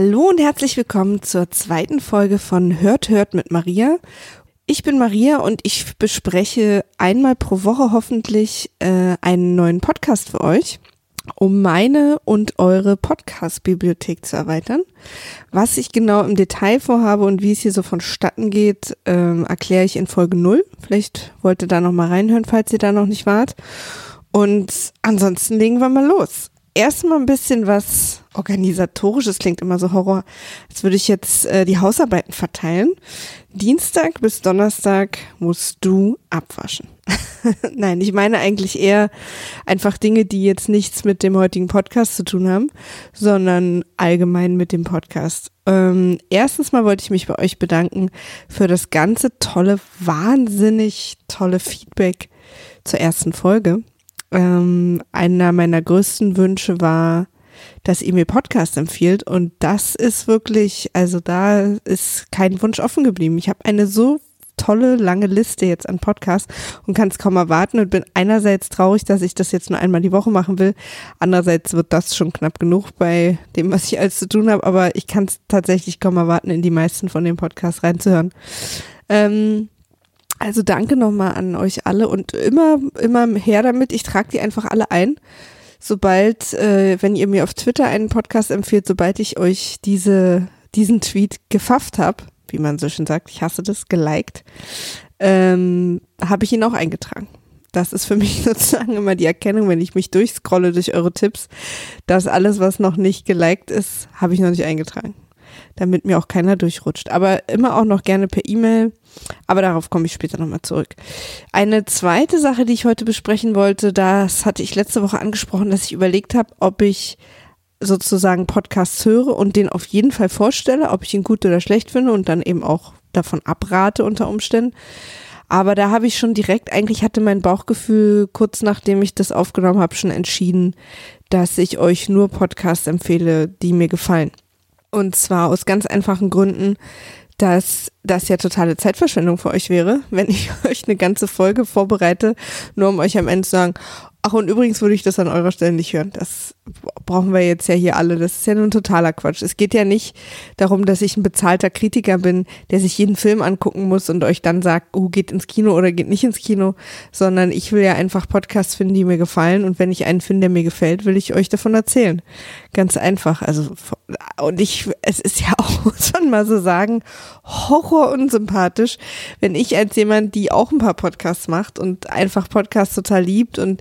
Hallo und herzlich willkommen zur zweiten Folge von Hört, Hört mit Maria. Ich bin Maria und ich bespreche einmal pro Woche hoffentlich äh, einen neuen Podcast für euch, um meine und eure Podcast-Bibliothek zu erweitern. Was ich genau im Detail vorhabe und wie es hier so vonstatten geht, ähm, erkläre ich in Folge 0. Vielleicht wollt ihr da noch mal reinhören, falls ihr da noch nicht wart. Und ansonsten legen wir mal los erstmal ein bisschen was organisatorisches, klingt immer so Horror, als würde ich jetzt äh, die Hausarbeiten verteilen. Dienstag bis Donnerstag musst du abwaschen. Nein, ich meine eigentlich eher einfach Dinge, die jetzt nichts mit dem heutigen Podcast zu tun haben, sondern allgemein mit dem Podcast. Ähm, erstens mal wollte ich mich bei euch bedanken für das ganze tolle, wahnsinnig tolle Feedback zur ersten Folge ähm, einer meiner größten Wünsche war, dass ihr mir Podcast empfiehlt. Und das ist wirklich, also da ist kein Wunsch offen geblieben. Ich habe eine so tolle, lange Liste jetzt an Podcasts und kann es kaum erwarten und bin einerseits traurig, dass ich das jetzt nur einmal die Woche machen will. Andererseits wird das schon knapp genug bei dem, was ich alles zu tun habe. Aber ich kann es tatsächlich kaum erwarten, in die meisten von den Podcasts reinzuhören. Ähm, also danke nochmal an euch alle und immer, immer her damit. Ich trage die einfach alle ein. Sobald, äh, wenn ihr mir auf Twitter einen Podcast empfiehlt, sobald ich euch diese, diesen Tweet gefafft habe, wie man so schön sagt, ich hasse das, geliked, ähm, habe ich ihn auch eingetragen. Das ist für mich sozusagen immer die Erkennung, wenn ich mich durchscrolle durch eure Tipps, dass alles, was noch nicht geliked ist, habe ich noch nicht eingetragen damit mir auch keiner durchrutscht. Aber immer auch noch gerne per E-Mail. Aber darauf komme ich später nochmal zurück. Eine zweite Sache, die ich heute besprechen wollte, das hatte ich letzte Woche angesprochen, dass ich überlegt habe, ob ich sozusagen Podcasts höre und den auf jeden Fall vorstelle, ob ich ihn gut oder schlecht finde und dann eben auch davon abrate unter Umständen. Aber da habe ich schon direkt, eigentlich hatte mein Bauchgefühl kurz nachdem ich das aufgenommen habe, schon entschieden, dass ich euch nur Podcasts empfehle, die mir gefallen. Und zwar aus ganz einfachen Gründen, dass das ja totale Zeitverschwendung für euch wäre, wenn ich euch eine ganze Folge vorbereite, nur um euch am Ende zu sagen, ach und übrigens würde ich das an eurer Stelle nicht hören. Das brauchen wir jetzt ja hier alle. Das ist ja nun totaler Quatsch. Es geht ja nicht darum, dass ich ein bezahlter Kritiker bin, der sich jeden Film angucken muss und euch dann sagt, oh, geht ins Kino oder geht nicht ins Kino, sondern ich will ja einfach Podcasts finden, die mir gefallen und wenn ich einen finde, der mir gefällt, will ich euch davon erzählen. Ganz einfach. Also, und ich, es ist ja auch, muss man mal so sagen, horror unsympathisch, wenn ich als jemand, die auch ein paar Podcasts macht und einfach Podcasts total liebt und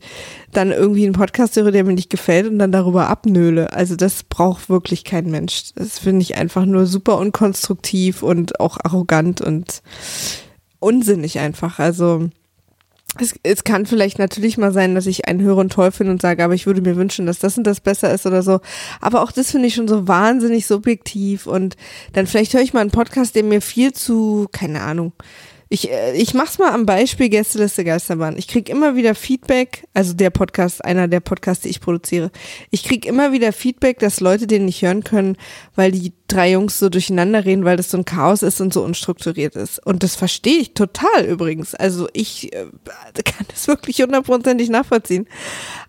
dann irgendwie einen Podcast höre, der mir nicht gefällt und dann darüber abnöle. Also das braucht wirklich kein Mensch. Das finde ich einfach nur super unkonstruktiv und auch arrogant und unsinnig einfach. Also es, es kann vielleicht natürlich mal sein, dass ich einen höre und toll finde und sage, aber ich würde mir wünschen, dass das und das besser ist oder so. Aber auch das finde ich schon so wahnsinnig subjektiv und dann vielleicht höre ich mal einen Podcast, der mir viel zu, keine Ahnung, ich, äh, ich mach's mal am Beispiel Gästeliste Geisterbahn. Ich krieg immer wieder Feedback, also der Podcast, einer der Podcasts, die ich produziere. Ich krieg immer wieder Feedback, dass Leute den nicht hören können, weil die drei Jungs so durcheinander reden, weil das so ein Chaos ist und so unstrukturiert ist. Und das verstehe ich total übrigens. Also ich äh, kann das wirklich hundertprozentig nachvollziehen.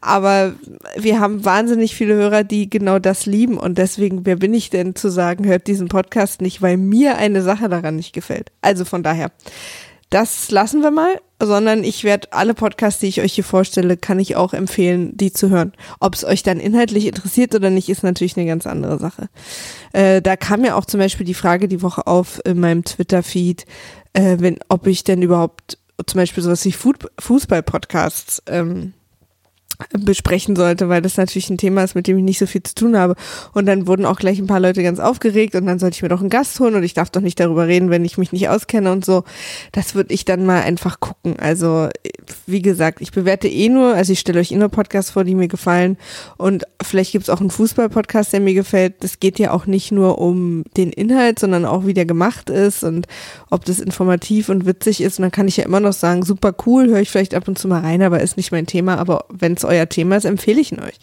Aber wir haben wahnsinnig viele Hörer, die genau das lieben. Und deswegen, wer bin ich denn zu sagen, hört diesen Podcast nicht, weil mir eine Sache daran nicht gefällt. Also von daher, das lassen wir mal, sondern ich werde alle Podcasts, die ich euch hier vorstelle, kann ich auch empfehlen, die zu hören. Ob es euch dann inhaltlich interessiert oder nicht, ist natürlich eine ganz andere Sache. Äh, da kam ja auch zum Beispiel die Frage die Woche auf in meinem Twitter-Feed, äh, wenn, ob ich denn überhaupt zum Beispiel sowas wie Fußball-Podcasts ähm, besprechen sollte, weil das natürlich ein Thema ist, mit dem ich nicht so viel zu tun habe. Und dann wurden auch gleich ein paar Leute ganz aufgeregt und dann sollte ich mir doch einen Gast holen und ich darf doch nicht darüber reden, wenn ich mich nicht auskenne und so. Das würde ich dann mal einfach gucken. Also, wie gesagt, ich bewerte eh nur, also ich stelle euch eh nur Podcasts vor, die mir gefallen und vielleicht gibt es auch einen Fußball-Podcast, der mir gefällt. Das geht ja auch nicht nur um den Inhalt, sondern auch wie der gemacht ist und ob das informativ und witzig ist. Und dann kann ich ja immer noch sagen, super cool, höre ich vielleicht ab und zu mal rein, aber ist nicht mein Thema. Aber wenn es euer Thema ist, empfehle ich ihn euch.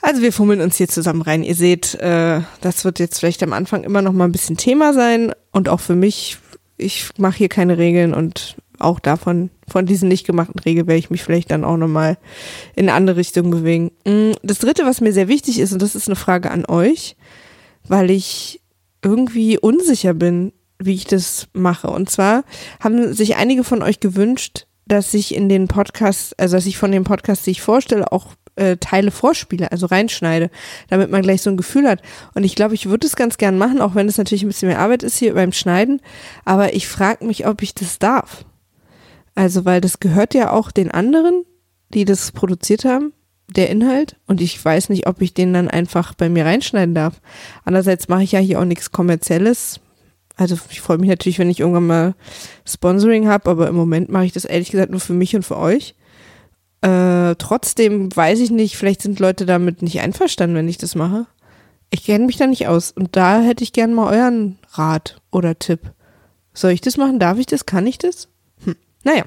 Also wir fummeln uns hier zusammen rein. Ihr seht, äh, das wird jetzt vielleicht am Anfang immer noch mal ein bisschen Thema sein und auch für mich. Ich mache hier keine Regeln und auch davon, von diesen nicht gemachten Regeln werde ich mich vielleicht dann auch nochmal in eine andere Richtung bewegen. Mm, das dritte, was mir sehr wichtig ist, und das ist eine Frage an euch, weil ich irgendwie unsicher bin, wie ich das mache. Und zwar haben sich einige von euch gewünscht, dass ich in den Podcasts, also dass ich von den Podcasts, die ich vorstelle, auch äh, Teile vorspiele, also reinschneide, damit man gleich so ein Gefühl hat. Und ich glaube, ich würde es ganz gern machen, auch wenn es natürlich ein bisschen mehr Arbeit ist hier beim Schneiden. Aber ich frage mich, ob ich das darf. Also, weil das gehört ja auch den anderen, die das produziert haben, der Inhalt. Und ich weiß nicht, ob ich den dann einfach bei mir reinschneiden darf. Andererseits mache ich ja hier auch nichts Kommerzielles. Also ich freue mich natürlich, wenn ich irgendwann mal Sponsoring habe, aber im Moment mache ich das ehrlich gesagt nur für mich und für euch. Äh, trotzdem weiß ich nicht, vielleicht sind Leute damit nicht einverstanden, wenn ich das mache. Ich kenne mich da nicht aus. Und da hätte ich gern mal euren Rat oder Tipp. Soll ich das machen? Darf ich das? Kann ich das? Hm. Naja.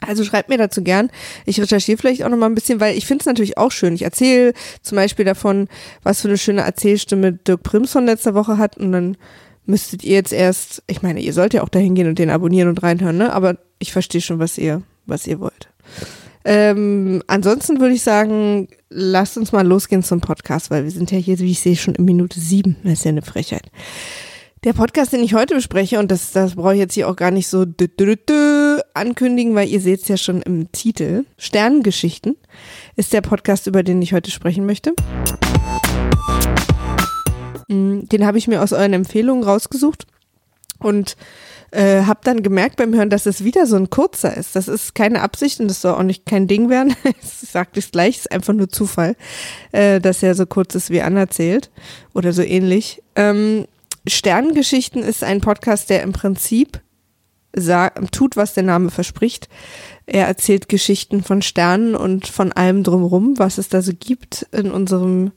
Also schreibt mir dazu gern. Ich recherchiere vielleicht auch noch mal ein bisschen, weil ich finde es natürlich auch schön. Ich erzähle zum Beispiel davon, was für eine schöne Erzählstimme Dirk Primson letzter Woche hat und dann müsstet ihr jetzt erst, ich meine, ihr sollt ja auch dahin gehen und den abonnieren und reinhören, ne? Aber ich verstehe schon, was ihr, was ihr wollt. Ähm, ansonsten würde ich sagen, lasst uns mal losgehen zum Podcast, weil wir sind ja hier, wie ich sehe, schon in Minute sieben. Das ist ja eine Frechheit. Der Podcast, den ich heute bespreche, und das, das brauche ich jetzt hier auch gar nicht so dü -dü -dü ankündigen, weil ihr seht es ja schon im Titel. Sternengeschichten ist der Podcast, über den ich heute sprechen möchte. Mm, den habe ich mir aus euren Empfehlungen rausgesucht und äh, habe dann gemerkt beim Hören, dass es wieder so ein kurzer ist. Das ist keine Absicht und das soll auch nicht kein Ding werden. ich sage das gleich, ist einfach nur Zufall, äh, dass er so kurz ist wie anerzählt oder so ähnlich. Ähm, Sternengeschichten ist ein Podcast, der im Prinzip tut, was der Name verspricht. Er erzählt Geschichten von Sternen und von allem drumherum, was es da so gibt in unserem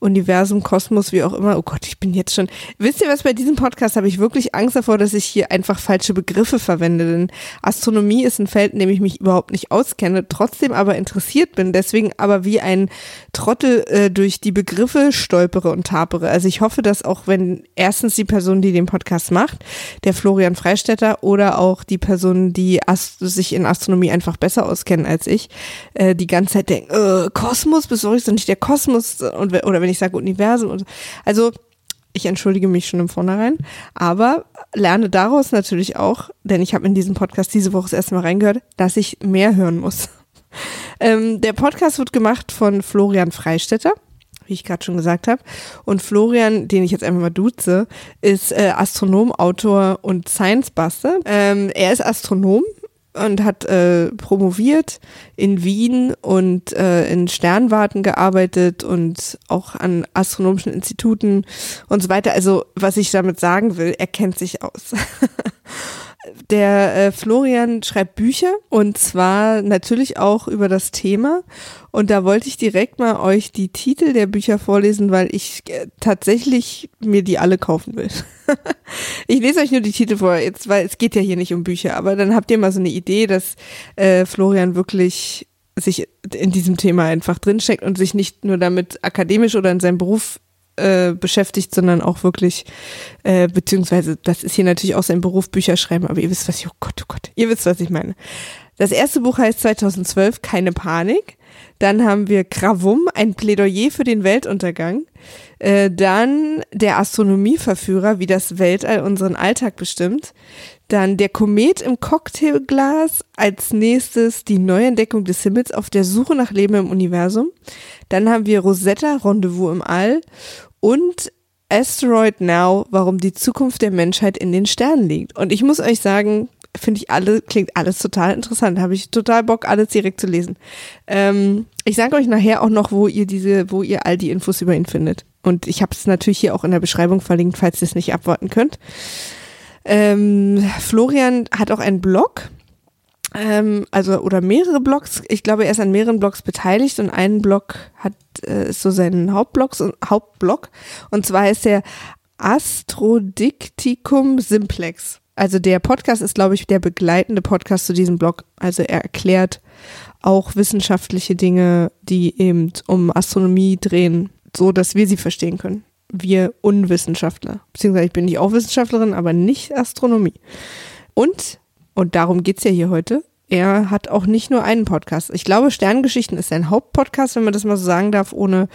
Universum, Kosmos, wie auch immer. Oh Gott, ich bin jetzt schon. Wisst ihr was, bei diesem Podcast habe ich wirklich Angst davor, dass ich hier einfach falsche Begriffe verwende. Denn Astronomie ist ein Feld, in dem ich mich überhaupt nicht auskenne, trotzdem aber interessiert bin, deswegen aber wie ein Trottel äh, durch die Begriffe stolpere und tapere. Also ich hoffe, dass auch wenn erstens die Person, die den Podcast macht, der Florian Freistetter oder auch die Personen, die Ast sich in Astronomie einfach besser auskennen als ich, äh, die ganze Zeit denken, äh, Kosmos, bist du nicht der Kosmos? Und, oder wenn wenn ich sage Universum. Und, also ich entschuldige mich schon im Vornherein, aber lerne daraus natürlich auch, denn ich habe in diesem Podcast diese Woche das erste Mal reingehört, dass ich mehr hören muss. Ähm, der Podcast wird gemacht von Florian Freistetter, wie ich gerade schon gesagt habe. Und Florian, den ich jetzt einfach mal duze, ist äh, Astronom, Autor und Science Buster. Ähm, er ist Astronom, und hat äh, promoviert in Wien und äh, in Sternwarten gearbeitet und auch an astronomischen Instituten und so weiter. Also was ich damit sagen will, er kennt sich aus. Der äh, Florian schreibt Bücher und zwar natürlich auch über das Thema. Und da wollte ich direkt mal euch die Titel der Bücher vorlesen, weil ich äh, tatsächlich mir die alle kaufen will. ich lese euch nur die Titel vor, jetzt, weil es geht ja hier nicht um Bücher, aber dann habt ihr mal so eine Idee, dass äh, Florian wirklich sich in diesem Thema einfach drinsteckt und sich nicht nur damit akademisch oder in seinem Beruf äh, beschäftigt, sondern auch wirklich, äh, beziehungsweise das ist hier natürlich auch sein Beruf, Bücher schreiben, aber ihr wisst, was ich, oh Gott, oh Gott, ihr wisst, was ich meine. Das erste Buch heißt 2012 Keine Panik. Dann haben wir Gravum, ein Plädoyer für den Weltuntergang. Äh, dann der Astronomieverführer, wie das Weltall unseren Alltag bestimmt. Dann der Komet im Cocktailglas. Als nächstes die Neuentdeckung des Himmels auf der Suche nach Leben im Universum. Dann haben wir Rosetta, Rendezvous im All und Asteroid Now, warum die Zukunft der Menschheit in den Sternen liegt. Und ich muss euch sagen, finde ich alle, klingt alles total interessant. Habe ich total Bock, alles direkt zu lesen. Ähm, ich sage euch nachher auch noch, wo ihr diese, wo ihr all die Infos über ihn findet. Und ich habe es natürlich hier auch in der Beschreibung verlinkt, falls ihr es nicht abwarten könnt. Ähm, Florian hat auch einen Blog, ähm, also oder mehrere Blogs. Ich glaube, er ist an mehreren Blogs beteiligt und einen Blog hat äh, ist so seinen Hauptblog, Hauptblog und zwar ist der Astrodiktikum Simplex. Also der Podcast ist, glaube ich, der begleitende Podcast zu diesem Blog. Also er erklärt auch wissenschaftliche Dinge, die eben um Astronomie drehen, so dass wir sie verstehen können. Wir Unwissenschaftler. Beziehungsweise ich bin nicht auch Wissenschaftlerin, aber nicht Astronomie. Und und darum geht's ja hier heute, er hat auch nicht nur einen Podcast. Ich glaube, Sterngeschichten ist sein Hauptpodcast, wenn man das mal so sagen darf, ohne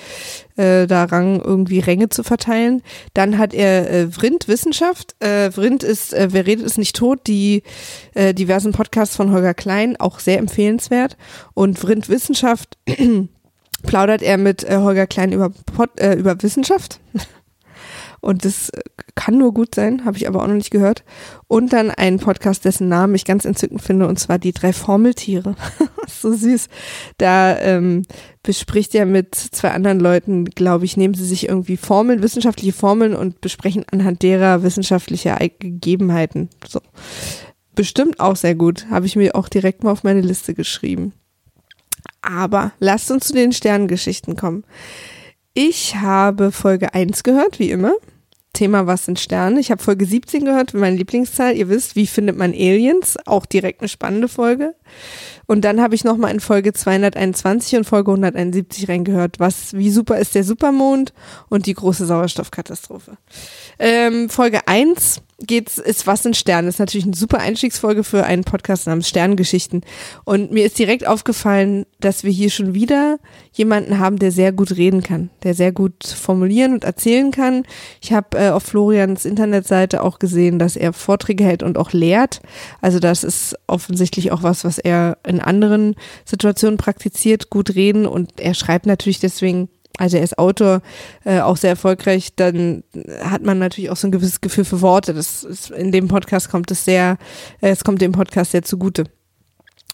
äh, da Rang irgendwie Ränge zu verteilen. Dann hat er äh, Vrind Wissenschaft. Äh, Vrind ist äh, Wer redet ist nicht tot, die äh, diversen Podcasts von Holger Klein, auch sehr empfehlenswert. Und Vrind Wissenschaft plaudert er mit äh, Holger Klein über, Pod, äh, über Wissenschaft. Und das kann nur gut sein, habe ich aber auch noch nicht gehört. Und dann ein Podcast, dessen Namen ich ganz entzückend finde, und zwar die drei Formeltiere. so süß. Da ähm, bespricht er mit zwei anderen Leuten, glaube ich, nehmen sie sich irgendwie Formeln, wissenschaftliche Formeln und besprechen anhand derer wissenschaftliche Gegebenheiten. So. Bestimmt auch sehr gut. Habe ich mir auch direkt mal auf meine Liste geschrieben. Aber lasst uns zu den Sternengeschichten kommen. Ich habe Folge 1 gehört, wie immer. Thema Was sind Sterne? Ich habe Folge 17 gehört, meine Lieblingszahl. Ihr wisst, wie findet man Aliens? Auch direkt eine spannende Folge. Und dann habe ich nochmal in Folge 221 und Folge 171 reingehört. Was, wie super ist der Supermond und die große Sauerstoffkatastrophe. Ähm, Folge 1 geht's, ist Was sind Sterne? Das ist natürlich eine super Einstiegsfolge für einen Podcast namens Sterngeschichten. Und mir ist direkt aufgefallen, dass wir hier schon wieder jemanden haben, der sehr gut reden kann, der sehr gut formulieren und erzählen kann. Ich habe äh, auf Florians Internetseite auch gesehen, dass er Vorträge hält und auch lehrt. Also das ist offensichtlich auch was, was er in anderen Situationen praktiziert, gut reden und er schreibt natürlich deswegen also er ist Autor, äh, auch sehr erfolgreich, dann hat man natürlich auch so ein gewisses Gefühl für Worte. Das ist, in dem Podcast kommt es sehr, äh, es kommt dem Podcast sehr zugute.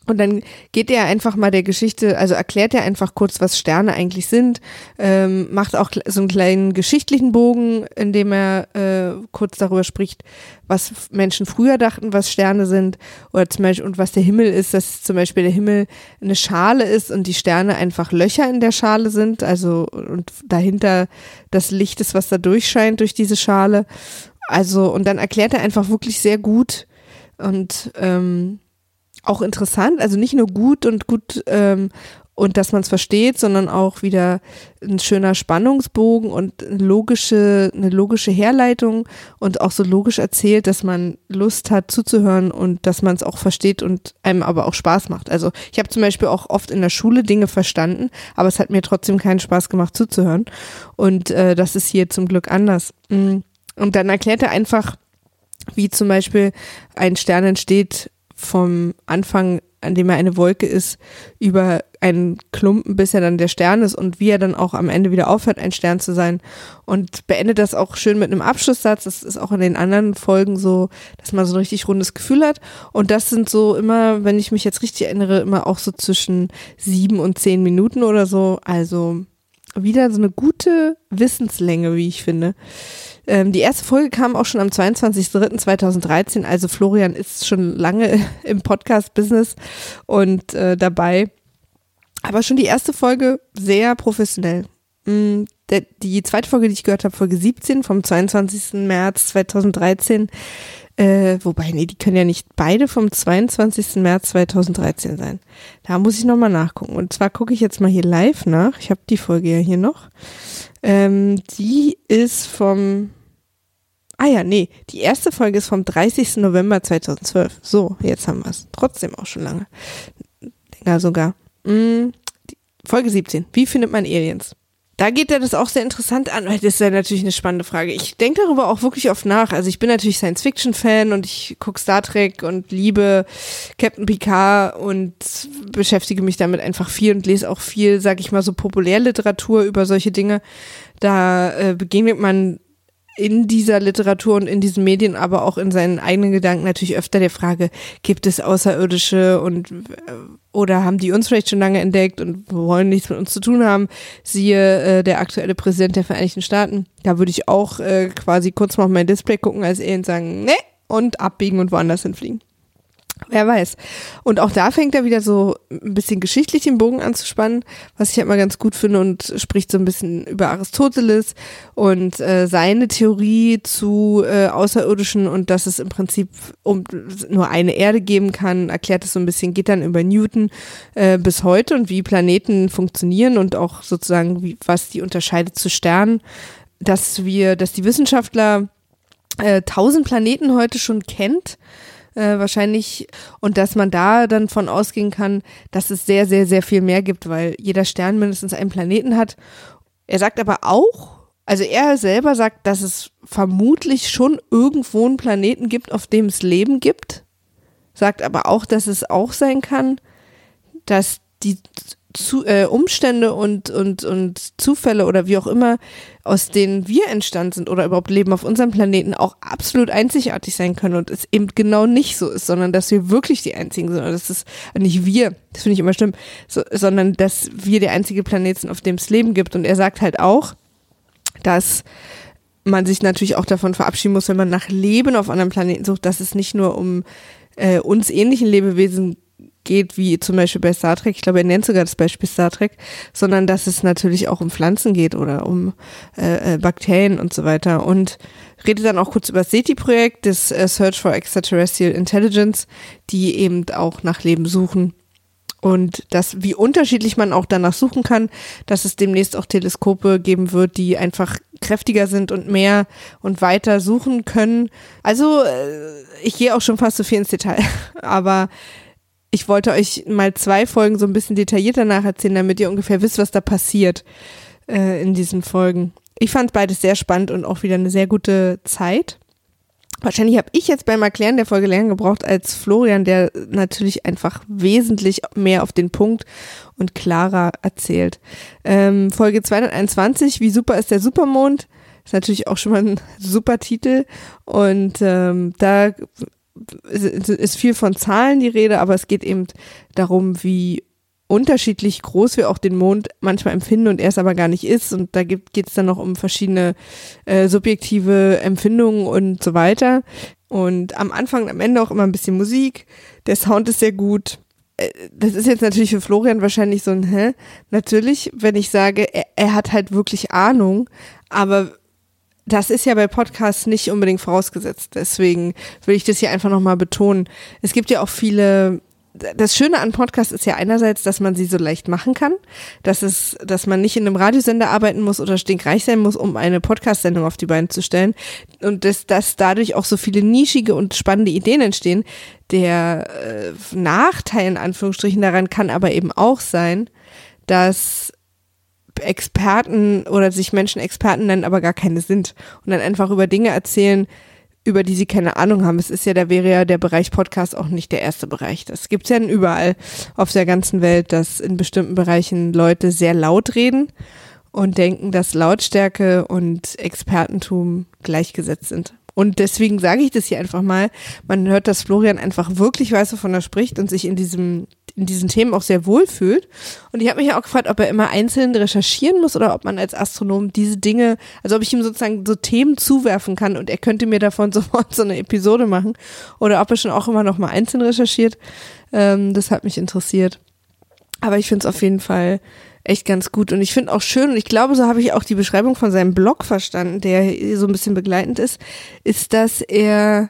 Und dann geht er einfach mal der Geschichte, also erklärt er einfach kurz, was Sterne eigentlich sind, ähm, macht auch so einen kleinen geschichtlichen Bogen, in dem er äh, kurz darüber spricht, was Menschen früher dachten, was Sterne sind, oder zum Beispiel, und was der Himmel ist, dass zum Beispiel der Himmel eine Schale ist und die Sterne einfach Löcher in der Schale sind, also und dahinter das Licht ist, was da durchscheint durch diese Schale. Also, und dann erklärt er einfach wirklich sehr gut und ähm, auch interessant, also nicht nur gut und gut ähm, und dass man es versteht, sondern auch wieder ein schöner Spannungsbogen und eine logische, eine logische Herleitung und auch so logisch erzählt, dass man Lust hat zuzuhören und dass man es auch versteht und einem aber auch Spaß macht. Also ich habe zum Beispiel auch oft in der Schule Dinge verstanden, aber es hat mir trotzdem keinen Spaß gemacht zuzuhören. Und äh, das ist hier zum Glück anders. Mm. Und dann erklärt er einfach, wie zum Beispiel ein Stern entsteht vom Anfang, an dem er eine Wolke ist, über einen Klumpen, bis er dann der Stern ist und wie er dann auch am Ende wieder aufhört, ein Stern zu sein. Und beendet das auch schön mit einem Abschlusssatz. Das ist auch in den anderen Folgen so, dass man so ein richtig rundes Gefühl hat. Und das sind so immer, wenn ich mich jetzt richtig erinnere, immer auch so zwischen sieben und zehn Minuten oder so. Also wieder so eine gute Wissenslänge, wie ich finde. Ähm, die erste Folge kam auch schon am 22.03.2013, also Florian ist schon lange im Podcast-Business und äh, dabei. Aber schon die erste Folge sehr professionell. Mm, der, die zweite Folge, die ich gehört habe, Folge 17 vom 22. März 2013, äh, wobei, nee, die können ja nicht beide vom 22. März 2013 sein. Da muss ich nochmal nachgucken. Und zwar gucke ich jetzt mal hier live nach. Ich habe die Folge ja hier noch. Ähm, die ist vom Ah ja, nee, die erste Folge ist vom 30. November 2012. So, jetzt haben wir es. Trotzdem auch schon lange. Länger sogar. Mm, Folge 17. Wie findet man Aliens? Da geht er das auch sehr interessant an, weil das ist ja natürlich eine spannende Frage. Ich denke darüber auch wirklich oft nach. Also ich bin natürlich Science-Fiction-Fan und ich gucke Star Trek und liebe Captain Picard und beschäftige mich damit einfach viel und lese auch viel, sag ich mal, so Populärliteratur über solche Dinge. Da äh, begegnet man in dieser Literatur und in diesen Medien, aber auch in seinen eigenen Gedanken natürlich öfter der Frage, gibt es Außerirdische und oder haben die uns vielleicht schon lange entdeckt und wollen nichts mit uns zu tun haben? Siehe äh, der aktuelle Präsident der Vereinigten Staaten. Da würde ich auch äh, quasi kurz mal auf mein Display gucken als er und sagen, ne, und abbiegen und woanders hinfliegen. Wer weiß. Und auch da fängt er wieder so ein bisschen geschichtlich den Bogen anzuspannen, was ich halt mal ganz gut finde und spricht so ein bisschen über Aristoteles und äh, seine Theorie zu äh, Außerirdischen und dass es im Prinzip um nur eine Erde geben kann, erklärt es so ein bisschen, geht dann über Newton äh, bis heute und wie Planeten funktionieren und auch sozusagen, wie, was die unterscheidet zu Sternen, dass wir, dass die Wissenschaftler äh, tausend Planeten heute schon kennt äh, wahrscheinlich und dass man da dann von ausgehen kann, dass es sehr, sehr, sehr viel mehr gibt, weil jeder Stern mindestens einen Planeten hat. Er sagt aber auch, also er selber sagt, dass es vermutlich schon irgendwo einen Planeten gibt, auf dem es Leben gibt, sagt aber auch, dass es auch sein kann, dass die zu, äh, Umstände und, und, und Zufälle oder wie auch immer, aus denen wir entstanden sind oder überhaupt leben auf unserem Planeten, auch absolut einzigartig sein können und es eben genau nicht so ist, sondern dass wir wirklich die einzigen sind. Oder das ist nicht wir, das finde ich immer schlimm, so, sondern dass wir der einzige Planet sind, auf dem es Leben gibt. Und er sagt halt auch, dass man sich natürlich auch davon verabschieden muss, wenn man nach Leben auf anderen Planeten sucht, dass es nicht nur um äh, uns ähnlichen Lebewesen geht, wie zum Beispiel bei Star Trek, ich glaube, er nennt sogar das Beispiel Star Trek, sondern dass es natürlich auch um Pflanzen geht oder um äh, äh Bakterien und so weiter. Und redet dann auch kurz über das SETI-Projekt, das äh, Search for Extraterrestrial Intelligence, die eben auch nach Leben suchen. Und das, wie unterschiedlich man auch danach suchen kann, dass es demnächst auch Teleskope geben wird, die einfach kräftiger sind und mehr und weiter suchen können. Also, äh, ich gehe auch schon fast zu viel ins Detail, aber ich wollte euch mal zwei Folgen so ein bisschen detaillierter nacherzählen, damit ihr ungefähr wisst, was da passiert äh, in diesen Folgen. Ich fand beides sehr spannend und auch wieder eine sehr gute Zeit. Wahrscheinlich habe ich jetzt beim Erklären der Folge länger gebraucht als Florian, der natürlich einfach wesentlich mehr auf den Punkt und klarer erzählt. Ähm, Folge 221, wie super ist der Supermond? Ist natürlich auch schon mal ein super Titel. Und ähm, da ist viel von Zahlen die Rede, aber es geht eben darum, wie unterschiedlich groß wir auch den Mond manchmal empfinden und er es aber gar nicht ist. Und da geht es dann noch um verschiedene äh, subjektive Empfindungen und so weiter. Und am Anfang und am Ende auch immer ein bisschen Musik. Der Sound ist sehr gut. Äh, das ist jetzt natürlich für Florian wahrscheinlich so ein, hä? Natürlich, wenn ich sage, er, er hat halt wirklich Ahnung, aber das ist ja bei Podcasts nicht unbedingt vorausgesetzt. Deswegen will ich das hier einfach nochmal betonen. Es gibt ja auch viele das Schöne an Podcasts ist ja einerseits, dass man sie so leicht machen kann, dass es, dass man nicht in einem Radiosender arbeiten muss oder stinkreich sein muss, um eine Podcast-Sendung auf die Beine zu stellen und dass, dass dadurch auch so viele nischige und spannende Ideen entstehen. Der äh, Nachteil in Anführungsstrichen daran kann aber eben auch sein, dass Experten oder sich Menschen Experten nennen, aber gar keine sind und dann einfach über Dinge erzählen, über die sie keine Ahnung haben. Es ist ja, da wäre ja der Bereich Podcast auch nicht der erste Bereich. Das gibt's ja überall auf der ganzen Welt, dass in bestimmten Bereichen Leute sehr laut reden und denken, dass Lautstärke und Expertentum gleichgesetzt sind. Und deswegen sage ich das hier einfach mal. Man hört, dass Florian einfach wirklich weiß, wovon er spricht und sich in diesem in diesen Themen auch sehr wohl fühlt. Und ich habe mich ja auch gefragt, ob er immer einzeln recherchieren muss oder ob man als Astronom diese Dinge, also ob ich ihm sozusagen so Themen zuwerfen kann und er könnte mir davon sofort so eine Episode machen oder ob er schon auch immer noch mal einzeln recherchiert. Ähm, das hat mich interessiert. Aber ich finde es auf jeden Fall echt ganz gut und ich finde auch schön und ich glaube, so habe ich auch die Beschreibung von seinem Blog verstanden, der so ein bisschen begleitend ist, ist, dass er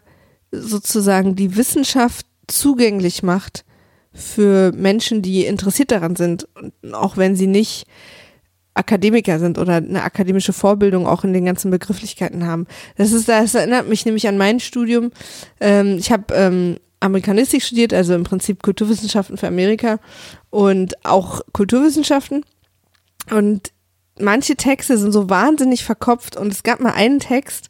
sozusagen die Wissenschaft zugänglich macht für Menschen, die interessiert daran sind, auch wenn sie nicht Akademiker sind oder eine akademische Vorbildung auch in den ganzen Begrifflichkeiten haben. Das ist, das erinnert mich nämlich an mein Studium. Ähm, ich habe ähm, Amerikanistik studiert, also im Prinzip Kulturwissenschaften für Amerika und auch Kulturwissenschaften. Und manche Texte sind so wahnsinnig verkopft und es gab mal einen Text,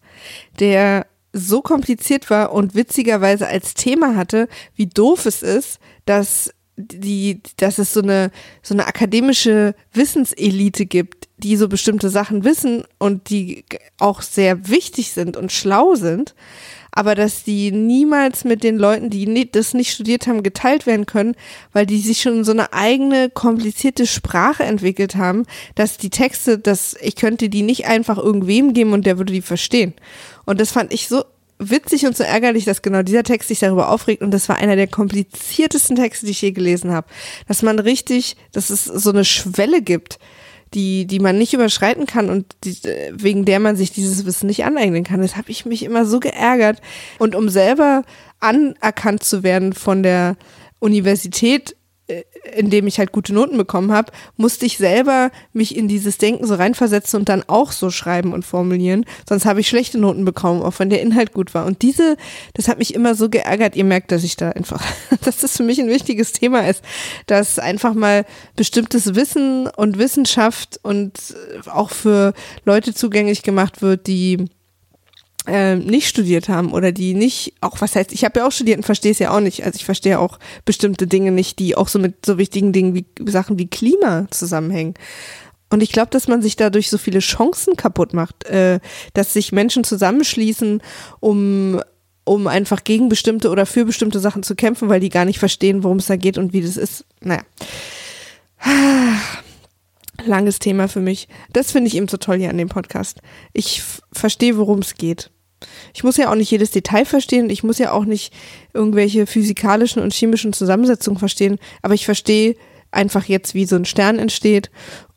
der so kompliziert war und witzigerweise als Thema hatte, wie doof es ist, dass die, dass es so eine, so eine akademische Wissenselite gibt, die so bestimmte Sachen wissen und die auch sehr wichtig sind und schlau sind, aber dass die niemals mit den Leuten, die das nicht studiert haben, geteilt werden können, weil die sich schon so eine eigene komplizierte Sprache entwickelt haben, dass die Texte, dass ich könnte die nicht einfach irgendwem geben und der würde die verstehen. Und das fand ich so witzig und so ärgerlich, dass genau dieser Text sich darüber aufregt und das war einer der kompliziertesten Texte, die ich je gelesen habe. Dass man richtig, dass es so eine Schwelle gibt, die, die man nicht überschreiten kann und die, wegen der man sich dieses Wissen nicht aneignen kann. Das habe ich mich immer so geärgert. Und um selber anerkannt zu werden von der Universität, äh, in dem ich halt gute Noten bekommen habe, musste ich selber mich in dieses Denken so reinversetzen und dann auch so schreiben und formulieren. Sonst habe ich schlechte Noten bekommen, auch wenn der Inhalt gut war. Und diese, das hat mich immer so geärgert. Ihr merkt, dass ich da einfach, dass das für mich ein wichtiges Thema ist, dass einfach mal bestimmtes Wissen und Wissenschaft und auch für Leute zugänglich gemacht wird, die äh, nicht studiert haben oder die nicht, auch was heißt, ich habe ja auch studiert und verstehe es ja auch nicht. Also ich verstehe auch bestimmte Dinge nicht, die auch so mit so wichtigen Dingen wie Sachen wie Klima zusammenhängen. Und ich glaube, dass man sich dadurch so viele Chancen kaputt macht, äh, dass sich Menschen zusammenschließen, um um einfach gegen bestimmte oder für bestimmte Sachen zu kämpfen, weil die gar nicht verstehen, worum es da geht und wie das ist. Naja. Langes Thema für mich. Das finde ich eben so toll hier an dem Podcast. Ich verstehe, worum es geht. Ich muss ja auch nicht jedes Detail verstehen. Ich muss ja auch nicht irgendwelche physikalischen und chemischen Zusammensetzungen verstehen. Aber ich verstehe einfach jetzt, wie so ein Stern entsteht.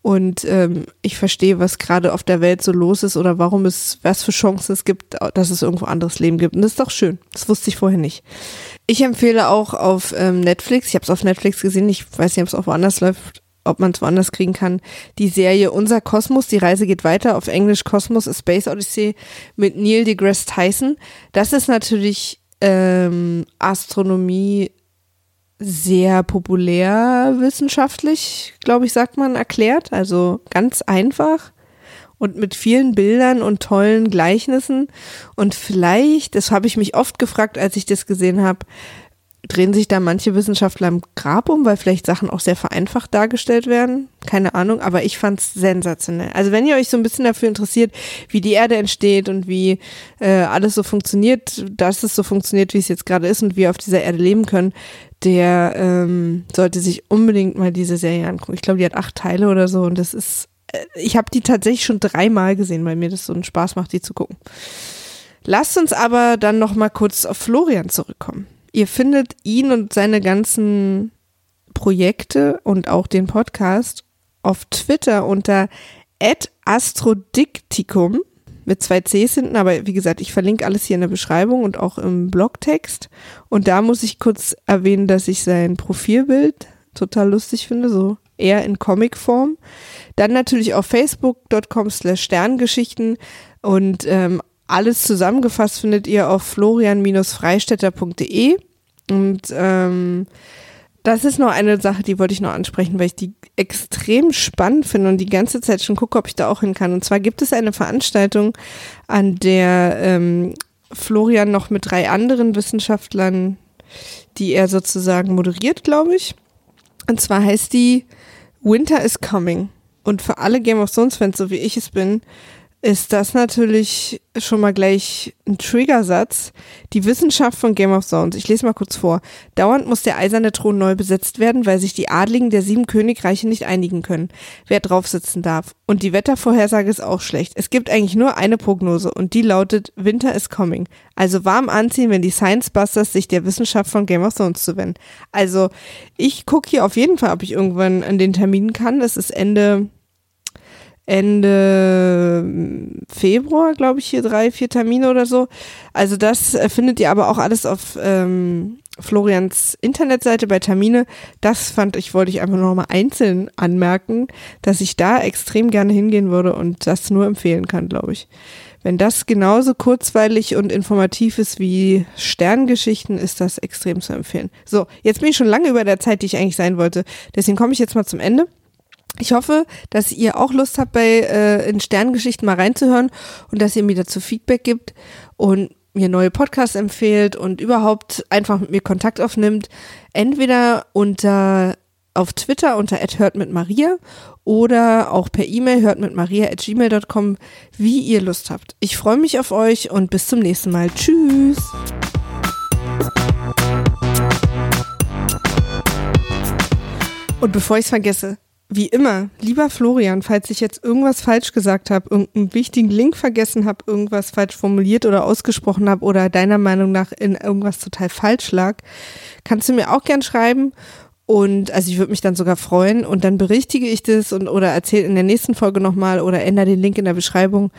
Und ähm, ich verstehe, was gerade auf der Welt so los ist oder warum es, was für Chancen es gibt, dass es irgendwo anderes Leben gibt. Und das ist doch schön. Das wusste ich vorher nicht. Ich empfehle auch auf ähm, Netflix, ich habe es auf Netflix gesehen, ich weiß nicht, ob es auch woanders läuft, ob man es woanders kriegen kann, die Serie Unser Kosmos, die Reise geht weiter, auf Englisch Kosmos, A Space Odyssey mit Neil deGrasse Tyson. Das ist natürlich ähm, Astronomie sehr populär wissenschaftlich, glaube ich, sagt man, erklärt. Also ganz einfach und mit vielen Bildern und tollen Gleichnissen. Und vielleicht, das habe ich mich oft gefragt, als ich das gesehen habe, drehen sich da manche Wissenschaftler im Grab um, weil vielleicht Sachen auch sehr vereinfacht dargestellt werden. Keine Ahnung, aber ich fand's sensationell. Also wenn ihr euch so ein bisschen dafür interessiert, wie die Erde entsteht und wie äh, alles so funktioniert, dass es so funktioniert, wie es jetzt gerade ist und wie wir auf dieser Erde leben können, der ähm, sollte sich unbedingt mal diese Serie angucken. Ich glaube, die hat acht Teile oder so und das ist, äh, ich habe die tatsächlich schon dreimal gesehen, weil mir das so einen Spaß macht, die zu gucken. Lasst uns aber dann noch mal kurz auf Florian zurückkommen. Ihr findet ihn und seine ganzen Projekte und auch den Podcast auf Twitter unter @astrodiktikum mit zwei Cs hinten, aber wie gesagt, ich verlinke alles hier in der Beschreibung und auch im Blogtext. Und da muss ich kurz erwähnen, dass ich sein Profilbild total lustig finde, so eher in Comicform. Dann natürlich auf facebook.com slash Sterngeschichten und ähm, alles zusammengefasst findet ihr auf florian-freistetter.de. Und ähm, das ist noch eine Sache, die wollte ich noch ansprechen, weil ich die extrem spannend finde und die ganze Zeit schon gucke, ob ich da auch hin kann. Und zwar gibt es eine Veranstaltung, an der ähm, Florian noch mit drei anderen Wissenschaftlern, die er sozusagen moderiert, glaube ich. Und zwar heißt die Winter is Coming. Und für alle Game of Thrones Fans, so wie ich es bin, ist das natürlich schon mal gleich ein Triggersatz. Die Wissenschaft von Game of Thrones. Ich lese mal kurz vor. Dauernd muss der eiserne Thron neu besetzt werden, weil sich die Adligen der sieben Königreiche nicht einigen können, wer drauf sitzen darf. Und die Wettervorhersage ist auch schlecht. Es gibt eigentlich nur eine Prognose und die lautet Winter is coming. Also warm anziehen, wenn die Science Busters sich der Wissenschaft von Game of Thrones zuwenden. Also ich gucke hier auf jeden Fall, ob ich irgendwann an den Terminen kann. Das ist Ende Ende Februar, glaube ich, hier drei, vier Termine oder so. Also das äh, findet ihr aber auch alles auf ähm, Florians Internetseite bei Termine. Das fand ich, wollte ich einfach nochmal einzeln anmerken, dass ich da extrem gerne hingehen würde und das nur empfehlen kann, glaube ich. Wenn das genauso kurzweilig und informativ ist wie Sterngeschichten, ist das extrem zu empfehlen. So, jetzt bin ich schon lange über der Zeit, die ich eigentlich sein wollte. Deswegen komme ich jetzt mal zum Ende. Ich hoffe, dass ihr auch Lust habt, bei äh, in Sterngeschichten mal reinzuhören und dass ihr mir dazu Feedback gibt und mir neue Podcasts empfehlt und überhaupt einfach mit mir Kontakt aufnimmt. Entweder unter auf Twitter unter hört oder auch per E-Mail hört at gmail.com, wie ihr Lust habt. Ich freue mich auf euch und bis zum nächsten Mal. Tschüss! Und bevor ich es vergesse, wie immer, lieber Florian, falls ich jetzt irgendwas falsch gesagt habe, irgendeinen wichtigen Link vergessen habe, irgendwas falsch formuliert oder ausgesprochen habe oder deiner Meinung nach in irgendwas total falsch lag, kannst du mir auch gern schreiben. Und also ich würde mich dann sogar freuen und dann berichtige ich das und oder erzähle in der nächsten Folge nochmal oder ändere den Link in der Beschreibung.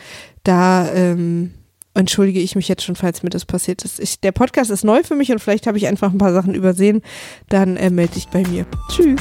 Da ähm, entschuldige ich mich jetzt schon, falls mir das passiert ist. Ich, der Podcast ist neu für mich und vielleicht habe ich einfach ein paar Sachen übersehen. Dann äh, melde dich bei mir. Tschüss.